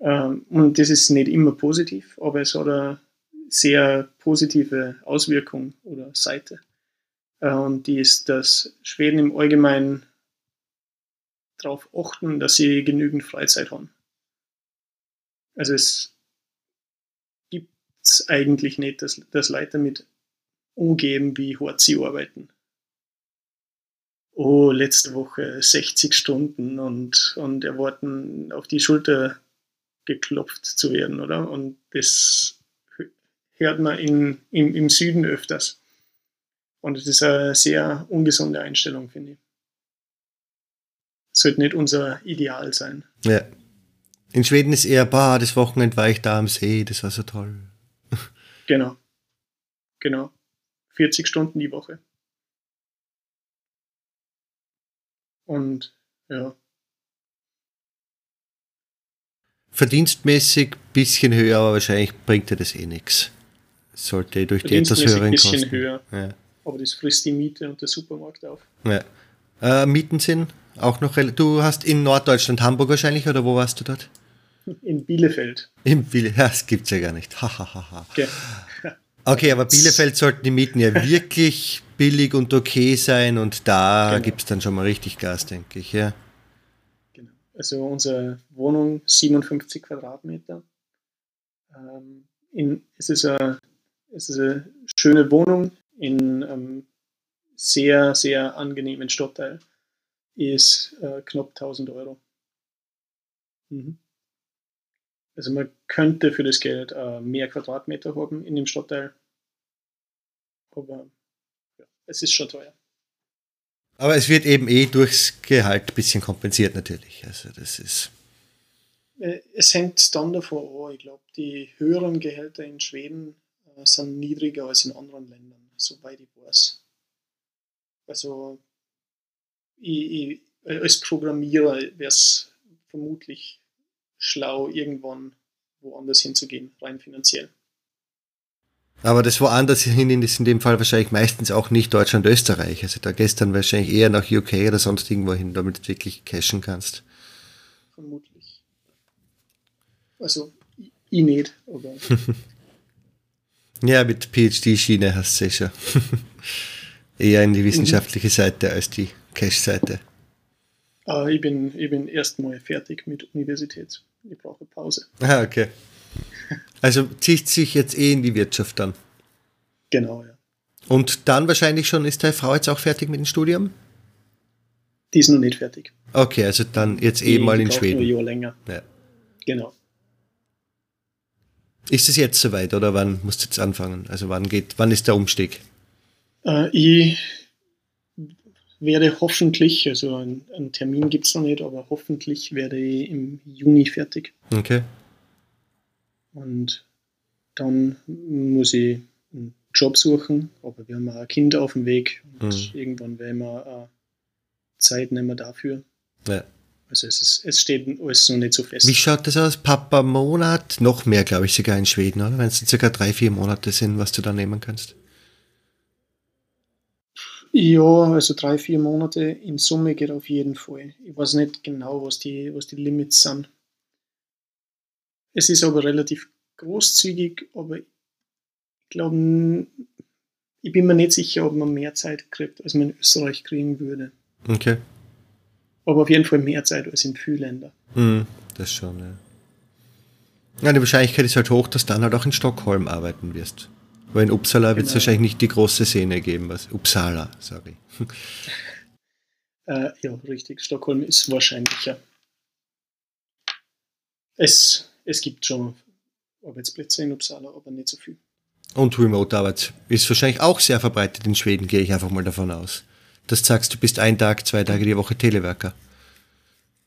Ähm, und das ist nicht immer positiv, aber es hat eine sehr positive Auswirkung oder Seite. Äh, und die ist, dass Schweden im Allgemeinen darauf achten, dass sie genügend Freizeit haben. Also es gibt eigentlich nicht, dass, dass Leute damit umgeben, wie hart sie arbeiten. Oh, letzte Woche 60 Stunden und, und erwarten, auf die Schulter geklopft zu werden, oder? Und das hört man in, im, im Süden öfters. Und es ist eine sehr ungesunde Einstellung, finde ich. Sollte nicht unser Ideal sein. Ja. In Schweden ist eher, bah, das Wochenende war ich da am See, das war so toll. Genau. Genau. 40 Stunden die Woche. Und ja. Verdienstmäßig ein bisschen höher, aber wahrscheinlich bringt dir das eh nichts. Sollte durch die etwas höheren Kosten. ein bisschen höher. Ja. Aber das frisst die Miete und der Supermarkt auf. Ja. Äh, Mieten sind auch noch. Du hast in Norddeutschland, Hamburg wahrscheinlich, oder wo warst du dort? In Bielefeld. In Bielefeld, ja, das gibt es ja gar nicht. okay. okay, aber Bielefeld sollten die Mieten ja wirklich billig und okay sein und da genau. gibt es dann schon mal richtig Gas, denke ich, ja. Genau. Also unsere Wohnung 57 Quadratmeter. Ähm, in, es, ist eine, es ist eine schöne Wohnung in einem ähm, sehr, sehr angenehmen Stadtteil. Ist äh, knapp 1000 Euro. Mhm. Also man könnte für das Geld äh, mehr Quadratmeter haben in dem Stadtteil. Aber ja, es ist schon teuer. Aber es wird eben eh durchs Gehalt ein bisschen kompensiert natürlich. Also das ist. Äh, es hängt dann davon an. Ich glaube, die höheren Gehälter in Schweden äh, sind niedriger als in anderen Ländern, soweit ich weiß. Also ich, ich, als Programmierer wäre es vermutlich schlau, irgendwann woanders hinzugehen, rein finanziell. Aber das woanders hin ist in dem Fall wahrscheinlich meistens auch nicht Deutschland, Österreich. Also da gestern wahrscheinlich eher nach UK oder sonst irgendwo hin, damit du wirklich cashen kannst. Vermutlich. Also, ich nicht, aber. ja, mit PhD-Schiene hast du eh schon. eher in die wissenschaftliche Seite als die Cash-Seite. Uh, ich bin, ich bin erstmal fertig mit Universität ich brauche Pause. Ah, okay. Also zieht sich jetzt eh in die Wirtschaft dann. Genau, ja. Und dann wahrscheinlich schon ist deine Frau jetzt auch fertig mit dem Studium? Die ist noch nicht fertig. Okay, also dann jetzt eh mal in Schweden. Nur ein Jahr länger. Ja. Genau. Ist es jetzt soweit oder wann musst du jetzt anfangen? Also wann geht, wann ist der Umstieg? Äh, ich werde hoffentlich, also einen, einen Termin gibt es noch nicht, aber hoffentlich werde ich im Juni fertig. Okay. Und dann muss ich einen Job suchen, aber wir haben auch ein Kind auf dem Weg und mhm. irgendwann werden wir auch Zeit nehmen dafür. Ja. Also es, ist, es steht alles noch nicht so fest. Wie schaut das aus? Papa Monat? Noch mehr, glaube ich, sogar in Schweden, oder? Wenn es circa drei, vier Monate sind, was du da nehmen kannst. Ja, also drei, vier Monate in Summe geht auf jeden Fall. Ich weiß nicht genau, was die, was die Limits sind. Es ist aber relativ großzügig, aber ich Ich glaube, ich bin mir nicht sicher, ob man mehr Zeit kriegt, als man in Österreich kriegen würde. Okay. Aber auf jeden Fall mehr Zeit als in vielen Ländern. Hm, das schon, ja. Ja, die Wahrscheinlichkeit ist halt hoch, dass du dann halt auch in Stockholm arbeiten wirst. Weil in Uppsala wird es Genau. wahrscheinlich nicht die große Szene geben. Was, Uppsala, sorry. Äh, ja, richtig. Stockholm ist wahrscheinlicher. Es, es gibt schon Arbeitsplätze in Uppsala, aber nicht so viel. Und Remote-Arbeit ist wahrscheinlich auch sehr verbreitet in Schweden, gehe ich einfach mal davon aus. Dass du sagst, du bist ein Tag, zwei Tage die Woche Telewerker.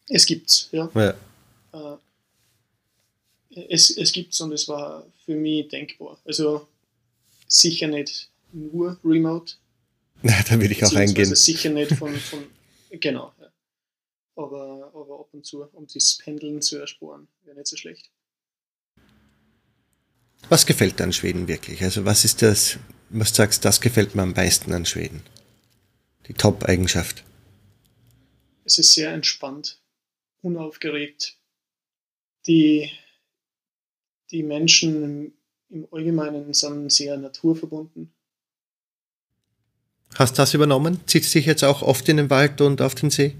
Es gibt's, ja. Ja. Äh, es, es gibt's und es war für mich denkbar. Also sicher nicht nur remote, Na, da will ich auch eingehen. sicher nicht von, von genau. Ja. Aber, aber ab und zu, um das Pendeln zu ersparen, wäre nicht so schlecht. Was gefällt dir an Schweden wirklich? Also was ist das, was du sagst, das gefällt mir am meisten an Schweden? Die Top-Eigenschaft. Es ist sehr entspannt, unaufgeregt. Die, die Menschen im Allgemeinen sind sehr naturverbunden. Hast du das übernommen? Zieht es dich jetzt auch oft in den Wald und auf den See?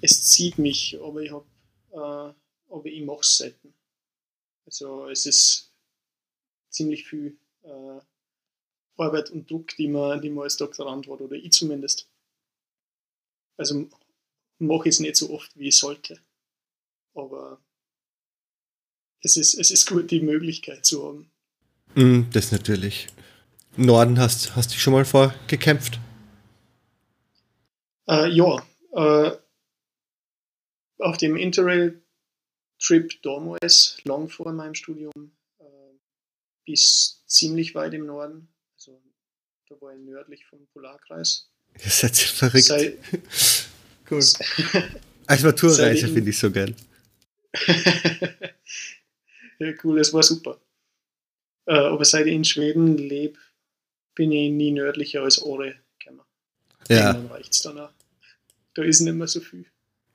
Es zieht mich, aber ich hab, äh, aber ich mache es selten. Also es ist ziemlich viel äh, Arbeit und Druck, die man, die man als Doktorand hat, oder ich zumindest. Also mache ich es nicht so oft, wie ich sollte. Aber es ist, es ist gut, die Möglichkeit zu haben. Mm, das natürlich. Norden hast, hast du schon mal vorgekämpft? Äh, ja, äh, auf dem Interrail-Trip damals, lang vor meinem Studium, äh, bis ziemlich weit im Norden. Da war ich nördlich vom Polarkreis. Ihr seid ja verrückt. Sei, cool. Als Maturreise Seitdem- finde ich so geil. ja, cool, es war super. Äh, aber seit ich in Schweden lebe, bin ich nie nördlicher als Ore gekommen. Ja. Dann reicht's dann auch. Da ist nicht mehr so viel.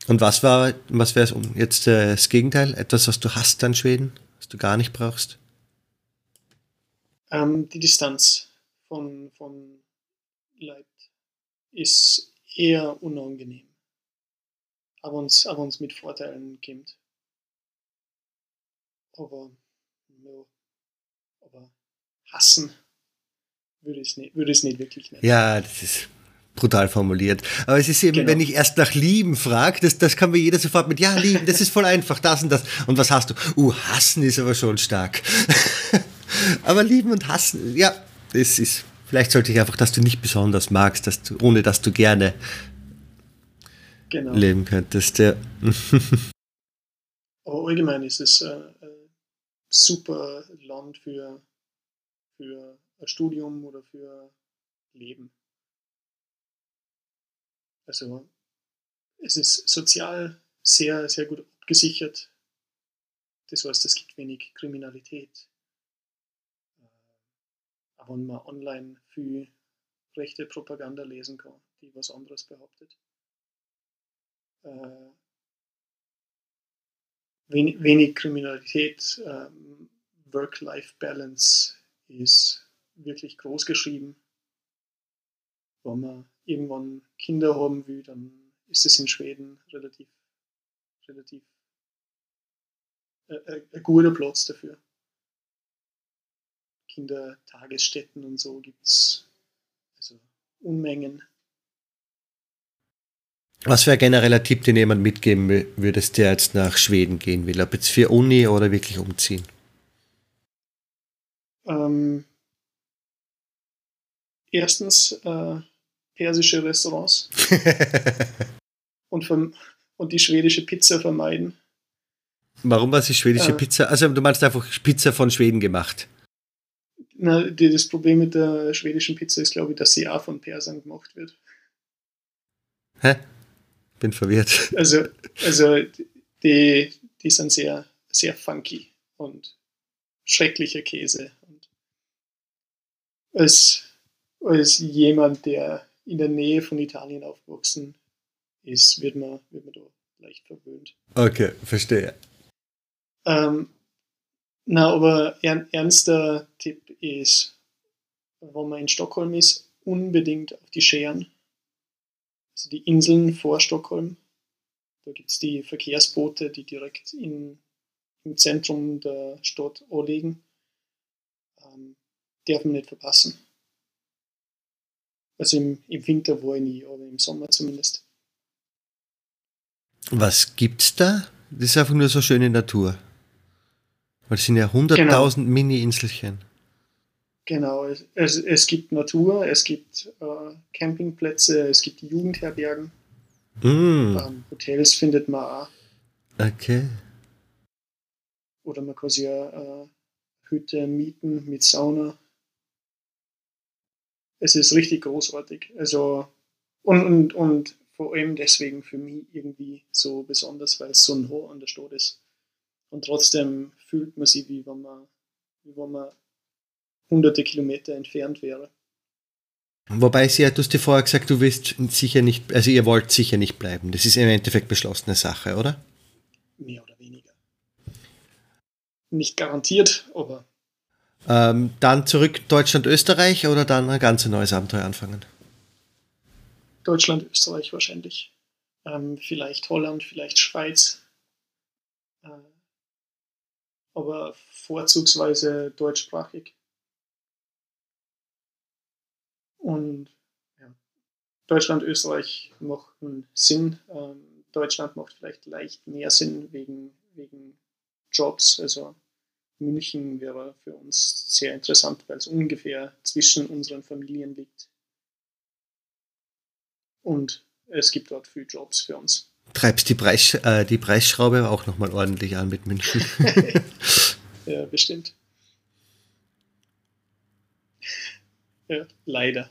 Und was war, was wäre jetzt äh, das Gegenteil? Etwas, was du hast an Schweden, was du gar nicht brauchst? Ähm, die Distanz von, von Leib ist eher unangenehm. Aber uns, aber uns mit Vorteilen kommt. Aber, ja, aber hassen würde ich es nicht, würde ich es nicht wirklich nennen. Ja, das ist brutal formuliert. Aber es ist eben, Genau. wenn ich erst nach Lieben frage, das, das kann mir jeder sofort mit, ja, lieben, das ist voll einfach, das und das. Und was hast du? Uh, hassen ist aber schon stark. aber lieben und hassen, ja, das ist, vielleicht sollte ich einfach, dass du nicht besonders magst, dass du, ohne dass du gerne Genau. leben könntest, ja. Aber allgemein ist es äh, ein super Land für, für ein Studium oder für Leben. Also es ist sozial sehr, sehr gut abgesichert. Das heißt, es gibt wenig Kriminalität. Äh, wenn man online viel rechte Propaganda lesen kann, die was anderes behauptet. Äh, wenig, wenig Kriminalität, ähm, Work-Life-Balance ist wirklich groß geschrieben. Wenn man irgendwann Kinder haben will, dann ist es in Schweden relativ, relativ äh, äh, ein guter Platz dafür. Kindertagesstätten und so gibt es also Unmengen. Was wäre genereller Tipp, den jemand mitgeben wü- würdest, der jetzt nach Schweden gehen will? Ob jetzt für Uni oder wirklich umziehen? Ähm, erstens äh, persische Restaurants und, verm- und die schwedische Pizza vermeiden. Warum war die schwedische Äh. Pizza? Also du meinst einfach Pizza von Schweden gemacht. Na, die, das Problem mit der schwedischen Pizza ist, glaube ich, dass sie auch von Persern gemacht wird. Hä? Bin verwirrt. Also, also die, die sind sehr, sehr funky und schrecklicher Käse. Und als, als jemand, der in der Nähe von Italien aufgewachsen ist, wird man, wird man da leicht verwöhnt. Okay, verstehe. Ähm, na, aber ern, ernster Tipp. Ist, wenn man in Stockholm ist, unbedingt auf die Scheren, also die Inseln vor Stockholm. Da gibt es die Verkehrsboote, die direkt in, im Zentrum der Stadt anliegen. Ähm, darf man nicht verpassen. Also im, im Winter war ich nie, aber im Sommer zumindest. Was gibt's da? Das ist einfach nur so schöne Natur. Weil es sind ja hunderttausend genau. Mini-Inselchen. Genau, es, es gibt Natur, es gibt äh, Campingplätze, es gibt Jugendherbergen. Mm. Ähm, Hotels findet man auch. Okay. Oder man kann sich ja äh, Hütte mieten mit Sauna. Es ist richtig großartig. Also, und, und, und vor allem deswegen für mich irgendwie so besonders, weil es so ein Hoch an der Stadt ist. Und trotzdem fühlt man sich, wie wenn man, wie wenn man hunderte Kilometer entfernt wäre. Wobei sie, du hast dir vorher gesagt, du willst sicher nicht, also ihr wollt sicher nicht bleiben. Das ist im Endeffekt beschlossene Sache, oder? Mehr oder weniger. Nicht garantiert, aber. Ähm, dann zurück Deutschland, Österreich oder dann ein ganz neues Abenteuer anfangen? Deutschland, Österreich wahrscheinlich. Ähm, vielleicht Holland, vielleicht Schweiz. Äh, aber vorzugsweise deutschsprachig. Und ja, Deutschland, Österreich machen Sinn. Ähm, Deutschland macht vielleicht leicht mehr Sinn wegen, wegen Jobs. Also München wäre für uns sehr interessant, weil es ungefähr zwischen unseren Familien liegt. Und es gibt dort viele Jobs für uns. Treibst die, Preis, äh, die Preisschraube auch nochmal ordentlich an mit München. ja, bestimmt. Ja, leider.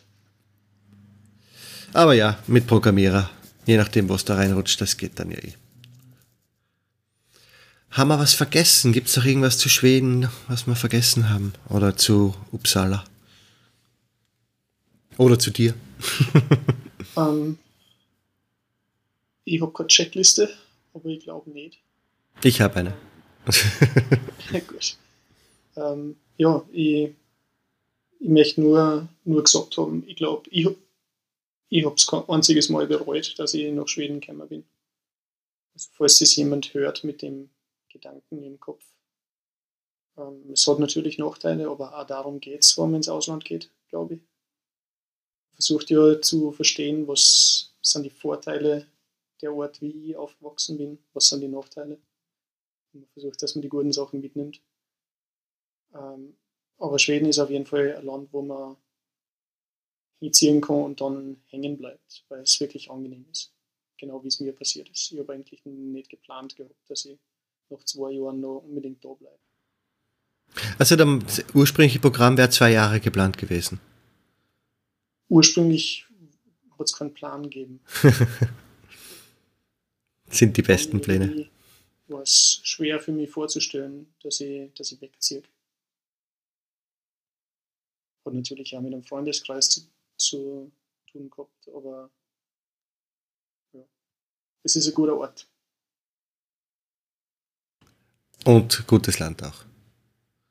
Aber ja, mit Programmierer. Je nachdem, was da reinrutscht, das geht dann ja eh. Haben wir was vergessen? Gibt es noch irgendwas zu Schweden, was wir vergessen haben? Oder zu Uppsala? Oder zu dir? ähm, ich habe keine Checkliste, aber ich glaube nicht. Ich habe eine. Gut. Ähm, ja, ich, ich möchte nur, nur gesagt haben, ich glaube, ich habe ich es kein einziges Mal bereut, dass ich nach Schweden gekommen bin. Also falls es jemand hört mit dem Gedanken im Kopf. Ähm, es hat natürlich Nachteile, aber auch darum geht es, wenn man ins Ausland geht, glaube ich. Versucht ja zu verstehen, was sind die Vorteile der Ort, wie ich aufgewachsen bin, was sind die Nachteile. Und man versucht, dass man die guten Sachen mitnimmt. Ähm, aber Schweden ist auf jeden Fall ein Land, wo man hinziehen kann und dann hängen bleibt, weil es wirklich angenehm ist. Genau wie es mir passiert ist. Ich habe eigentlich nicht geplant gehabt, dass ich nach zwei Jahren noch unbedingt da bleibe. Also das ursprüngliche Programm wäre zwei Jahre geplant gewesen. Ursprünglich hat es keinen Plan gegeben. sind die besten Pläne. War es schwer für mich vorzustellen, dass ich, dass ich wegziehe. Und natürlich auch mit einem Freundeskreis zu, zu tun gehabt, aber ja, es ist ein guter Ort. Und gutes Land auch.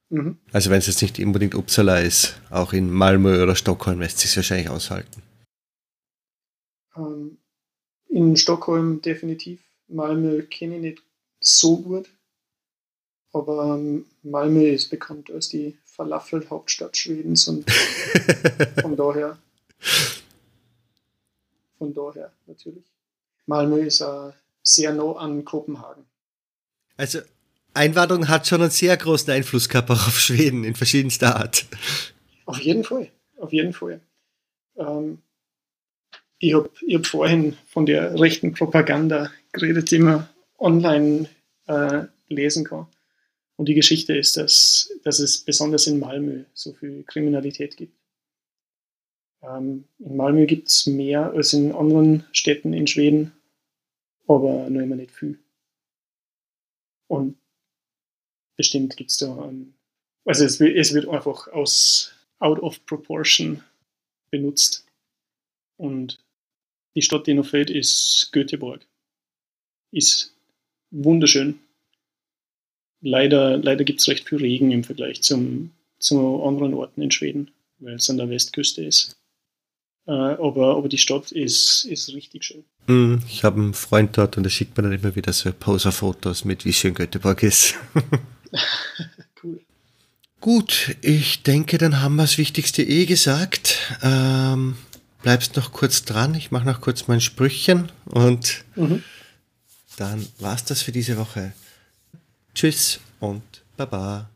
Mhm. Also wenn es jetzt nicht unbedingt Uppsala ist, auch in Malmö oder Stockholm lässt es sich wahrscheinlich aushalten. Ähm, in Stockholm definitiv. Malmö kenne ich nicht so gut. Aber ähm, Malmö ist bekannt als die Falafel-Hauptstadt Schwedens und von daher. Von daher natürlich. Malmö ist äh, sehr nah an Kopenhagen. Also Einwanderung hat schon einen sehr großen Einfluss gehabt auf Schweden in verschiedenster Art. Auf jeden Fall, auf jeden Fall. Ähm, ich habe ich hab vorhin von der rechten Propaganda geredet, die man online äh, lesen kann. Und die Geschichte ist, dass, dass es besonders in Malmö so viel Kriminalität gibt. Ähm, in Malmö gibt es mehr als in anderen Städten in Schweden, aber nur immer nicht viel. Und bestimmt gibt es da ein, also es es wird einfach aus out of proportion benutzt. Und die Stadt, die noch fehlt, ist Göteborg. Ist wunderschön. Leider, leider gibt es recht viel Regen im Vergleich zum, zu anderen Orten in Schweden, weil es an der Westküste ist. Äh, aber, aber die Stadt ist, ist richtig schön. Hm, ich habe einen Freund dort und der schickt mir dann immer wieder so Poser-Fotos mit, wie schön Göteborg ist. cool. Gut, ich denke, dann haben wir das Wichtigste eh gesagt. Ähm, bleibst noch kurz dran. Ich mache noch kurz mein Sprüchchen und mhm. dann war's das für diese Woche. Tschüss und Baba.